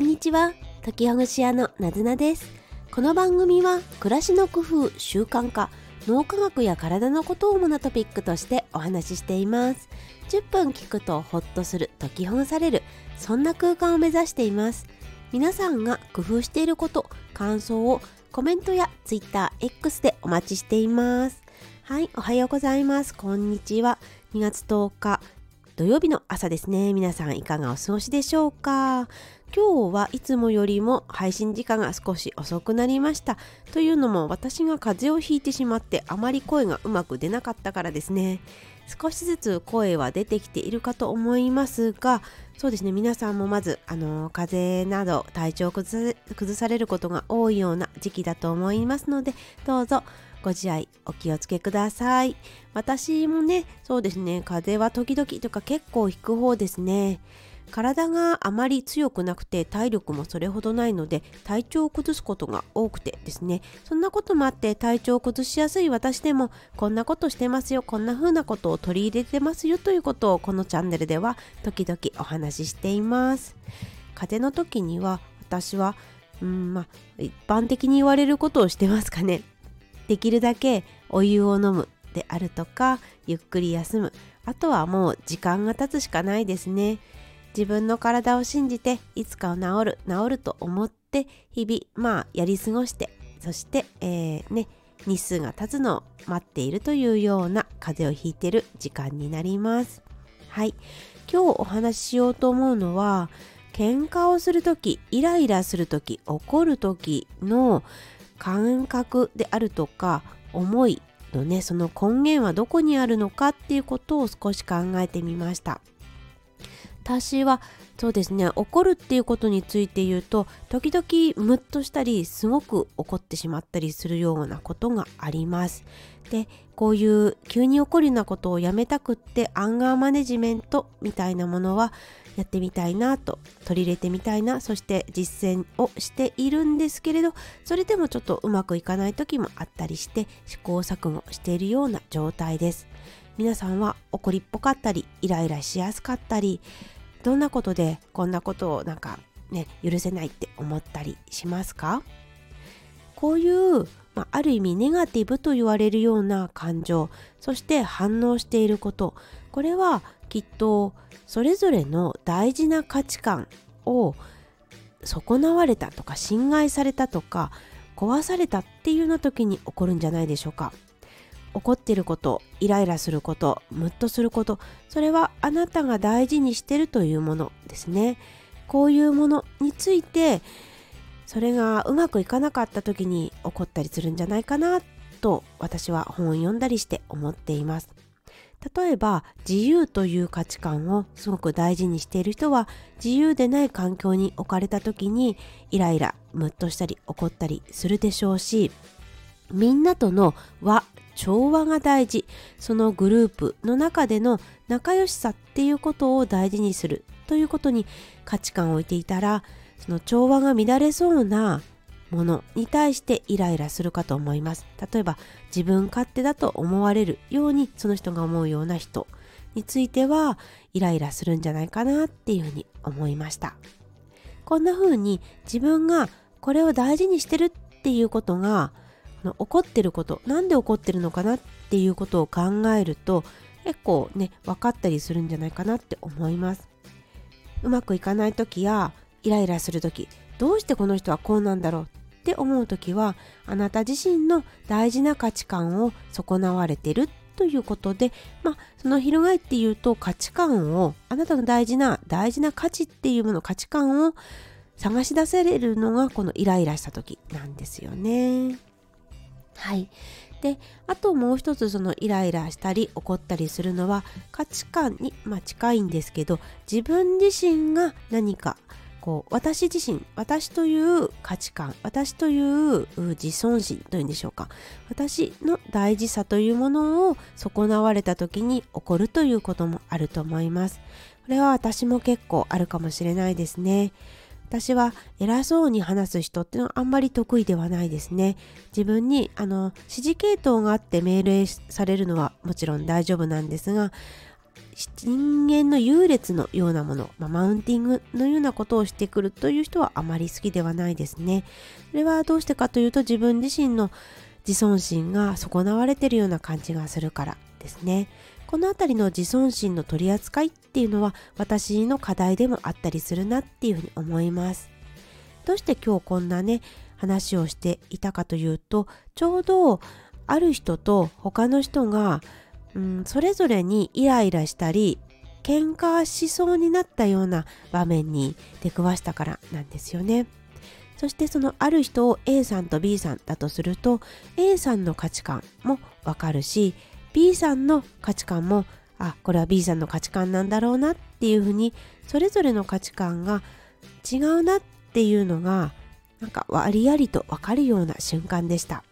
んにちは。時ほぐし屋のなずなです。この番組は暮らしの工夫習慣化脳科学や体のことを主なトピックとしてお話ししています。10分聞くとホッとする解きほぐされるそんな空間を目指しています。皆さんが工夫していること感想をコメントや TwitterX でお待ちしています。はいおはようございます。こんにちは。2月10日土曜日の朝ですね。皆さんいかがお過ごしでしょうか？今日はいつもよりも配信時間が少し遅くなりました。というのも私が風邪をひいてしまってあまり声がうまく出なかったからですね。少しずつ声は出てきているかと思いますがそうですね。皆さんもまずあの風邪など体調を崩されることが多いような時期だと思いますのでどうぞご自愛お気をつけください。私もねそうですね。風邪は時々とか結構引く方ですね。体があまり強くなくて体力もそれほどないので体調を崩すことが多くてですね。そんなこともあって体調を崩しやすい私でもこんなことしてますよこんな風なことを取り入れてますよということをこのチャンネルでは時々お話ししています。風邪の時には私はうんまあ一般的に言われることをしてますかね。できるだけお湯を飲むであるとかゆっくり休む。あとはもう時間が経つしかないですね。自分の体を信じていつか治る治ると思って日々まあやり過ごしてそして、えー、ね日数が経つのを待っているというような風邪をひいてる時間になります。はい。今日お話ししようと思うのは喧嘩をする時イライラする時怒る時の感覚であるとか思いのねその根源はどこにあるのかっていうことを少し考えてみました。私はそうですね怒るっていうことについて言うと時々ムッとしたりすごく怒ってしまったりするようなことがあります。でこういう急に起こるようなことをやめたくってアンガーマネジメントみたいなものはやってみたいなと取り入れてみたいなそして実践をしているんですけれどそれでもちょっとうまくいかない時もあったりして試行錯誤しているような状態です。皆さんは怒りっぽかったりイライラしやすかったりどんなことでこんなことをなんかね許せないって思ったりしますか？こういう、まあ、ある意味ネガティブと言われるような感情そして反応していることこれはきっとそれぞれの大事な価値観を損なわれたとか侵害されたとか壊されたっていうような時に起こるんじゃないでしょうか。怒っていることイライラすることムッとすることそれはあなたが大事にしてるというものですね。こういうものについてそれがうまくいかなかった時に起こったりするんじゃないかなと私は本を読んだりして思っています。例えば自由という価値観をすごく大事にしている人は自由でない環境に置かれた時にイライラムッとしたり怒ったりするでしょうしみんなとの和調和が大事。そのグループの中での仲良しさっていうことを大事にするということに価値観を置いていたらその調和が乱れそうなものに対してイライラするかと思います。例えば自分勝手だと思われるようにその人が思うような人についてはイライラするんじゃないかなっていうふうに思いました。こんな風に自分がこれを大事にしてるっていうことが怒ってることなんで怒ってるのかなっていうことを考えると結構ね分かったりするんじゃないかなって思いますうまくいかない時やイライラする時どうしてこの人はこうなんだろうって思う時はあなた自身の大事な価値観を損なわれてるということでまあその翻っていうと価値観をあなたの大事な大事な価値っていうもの価値観を探し出せれるのがこのイライラした時なんですよね。はい。で、あともう一つそのイライラしたり怒ったりするのは価値観に、まあ、近いんですけど自分自身が何かこう私自身私という価値観私という自尊心というんでしょうか。私の大事さというものを損なわれた時に起こるということもあると思います。これは私も結構あるかもしれないですね。私は偉そうに話す人っていうのはあんまり得意ではないですね。自分にあの指示系統があって命令されるのはもちろん大丈夫なんですが、人間の優劣のようなもの、まあ、マウンティングのようなことをしてくるという人はあまり好きではないですね。それはどうしてかというと自分自身の自尊心が損なわれているような感じがするからですね。この辺りの自尊心の取り扱いっていうのは私の課題でもあったりするなっていうふうに思います。どうして今日こんなね話をしていたかというとちょうどある人と他の人がうん、それぞれにイライラしたり喧嘩しそうになったような場面に出くわしたからなんですよね。そしてそのある人を A さんと B さんだとすると A さんの価値観もわかるし B さんの価値観もあこれは B さんの価値観なんだろうなっていうふうにそれぞれの価値観が違うなっていうのがなんか割ありとわかるような瞬間でした。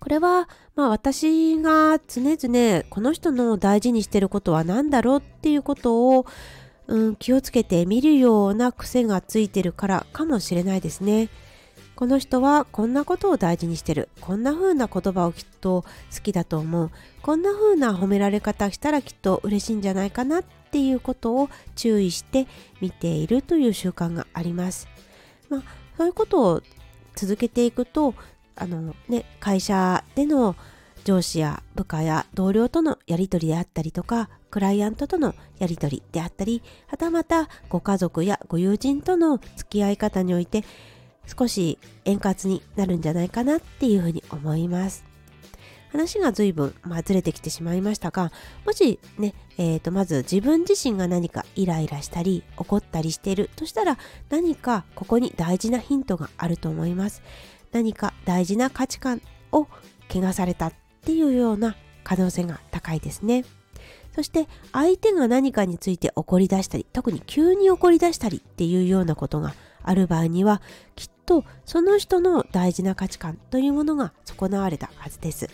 これは、まあ私が常々この人の大事にしてることは何だろうっていうことを、うん、気をつけて見るような癖がついてるからかもしれないですね。この人はこんなことを大事にしてる。こんな風な言葉をきっと好きだと思う。こんな風な褒められ方したらきっと嬉しいんじゃないかなっていうことを注意して見ているという習慣があります。まあ、そういうことを続けていくとあのね、会社での上司や部下や同僚とのやり取りであったりとか、クライアントとのやり取りであったり、はたまたご家族やご友人との付き合い方において少し円滑になるんじゃないかなっていうふうに思います。話が随分、まあ、ずれてきてしまいましたが、もしね、えー、とまず自分自身が何かイライラしたり怒ったりしているとしたら何かここに大事なヒントがあると思います。何か大事な価値観を汚されたっていうような可能性が高いですね。そして相手が何かについて怒り出したり特に急に怒り出したりっていうようなことがある場合にはきっとその人の大事な価値観というものが損なわれたはずです。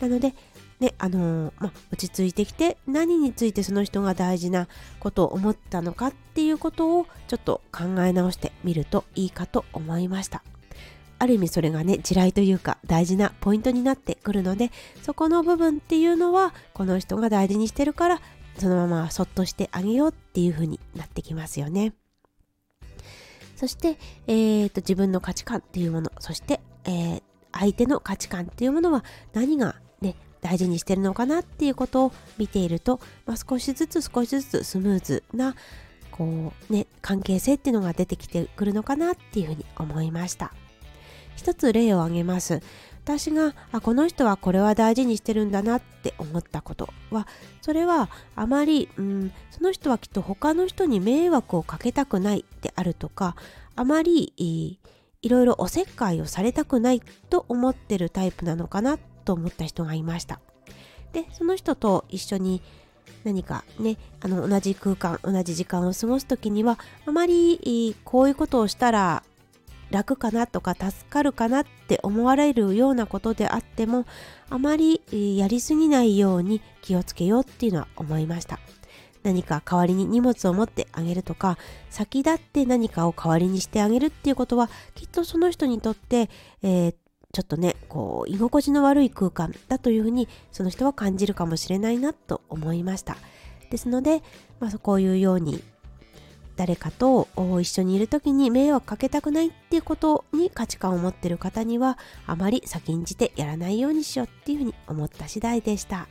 なのでね、あのー、ま落ち着いてきて何についてその人が大事なことを思ったのかっていうことをちょっと考え直してみるといいかと思いました。ある意味それがね地雷というか大事なポイントになってくるのでそこの部分っていうのはこの人が大事にしてるからそのままそっとしてあげようっていう風になってきますよね。そして、えーと、自分の価値観っていうものそして、えー、相手の価値観っていうものは何がね大事にしてるのかなっていうことを見ていると、まあ、少しずつ少しずつスムーズなこうね関係性っていうのが出てきてくるのかなっていうふうに思いました。一つ例を挙げます。私があこの人はこれは大事にしてるんだなって思ったことはそれはあまり、うん、その人はきっと他の人に迷惑をかけたくないであるとかあまりいろいろおせっかいをされたくないと思ってるタイプなのかなと思った人がいました。でその人と一緒に何かねあの同じ空間同じ時間を過ごす時にはあまりこういうことをしたら楽かなとか助かるかなって思われるようなことであってもあまりやりすぎないように気をつけようっていうのは思いました。何か代わりに荷物を持ってあげるとか先立って何かを代わりにしてあげるっていうことはきっとその人にとって、えー、ちょっとねこう居心地の悪い空間だというふうにその人は感じるかもしれないなと思いました。ですので、まあ、こういうように誰かと一緒にいる時に迷惑かけたくないっていうことに価値観を持ってる方にはあまり先んじてやらないようにしようっていうふうに思った次第でした。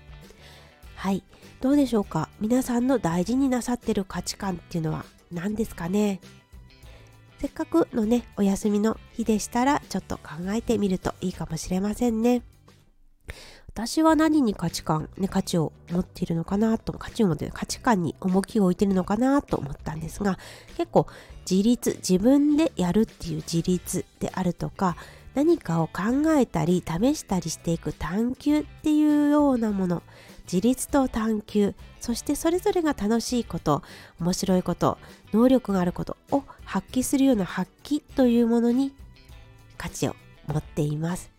はい。どうでしょうか？皆さんの大事になさってる価値観っていうのは何ですかね？せっかくのねお休みの日でしたらちょっと考えてみるといいかもしれませんね。私は何に価値観、ね、価値を持っているのかなと、価値を持っている、価値観に重きを置いているのかなと思ったんですが、結構自立、自分でやるっていう自立であるとか、何かを考えたり試したりしていく探求っていうようなもの、自立と探求、そしてそれぞれが楽しいこと、面白いこと、能力があることを発揮するような発揮というものに価値を持っています。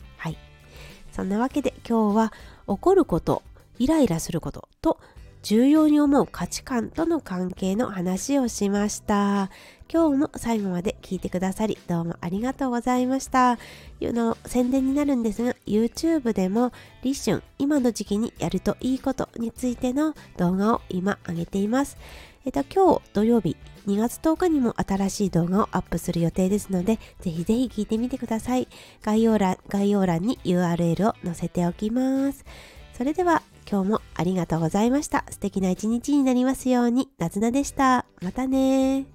そんなわけで今日は怒ること、イライラすることと重要に思う価値観との関係の話をしました。今日も最後まで聞いてくださりどうもありがとうございましたの宣伝になるんですが YouTube でも立春今の時期にやるといいことについての動画を今上げていますえっと今日土曜日2月10日にも新しい動画をアップする予定ですのでぜひぜひ聞いてみてください概要欄概要欄に URL を載せておきますそれでは今日もありがとうございました。素敵な一日になりますように、なずなでした。またね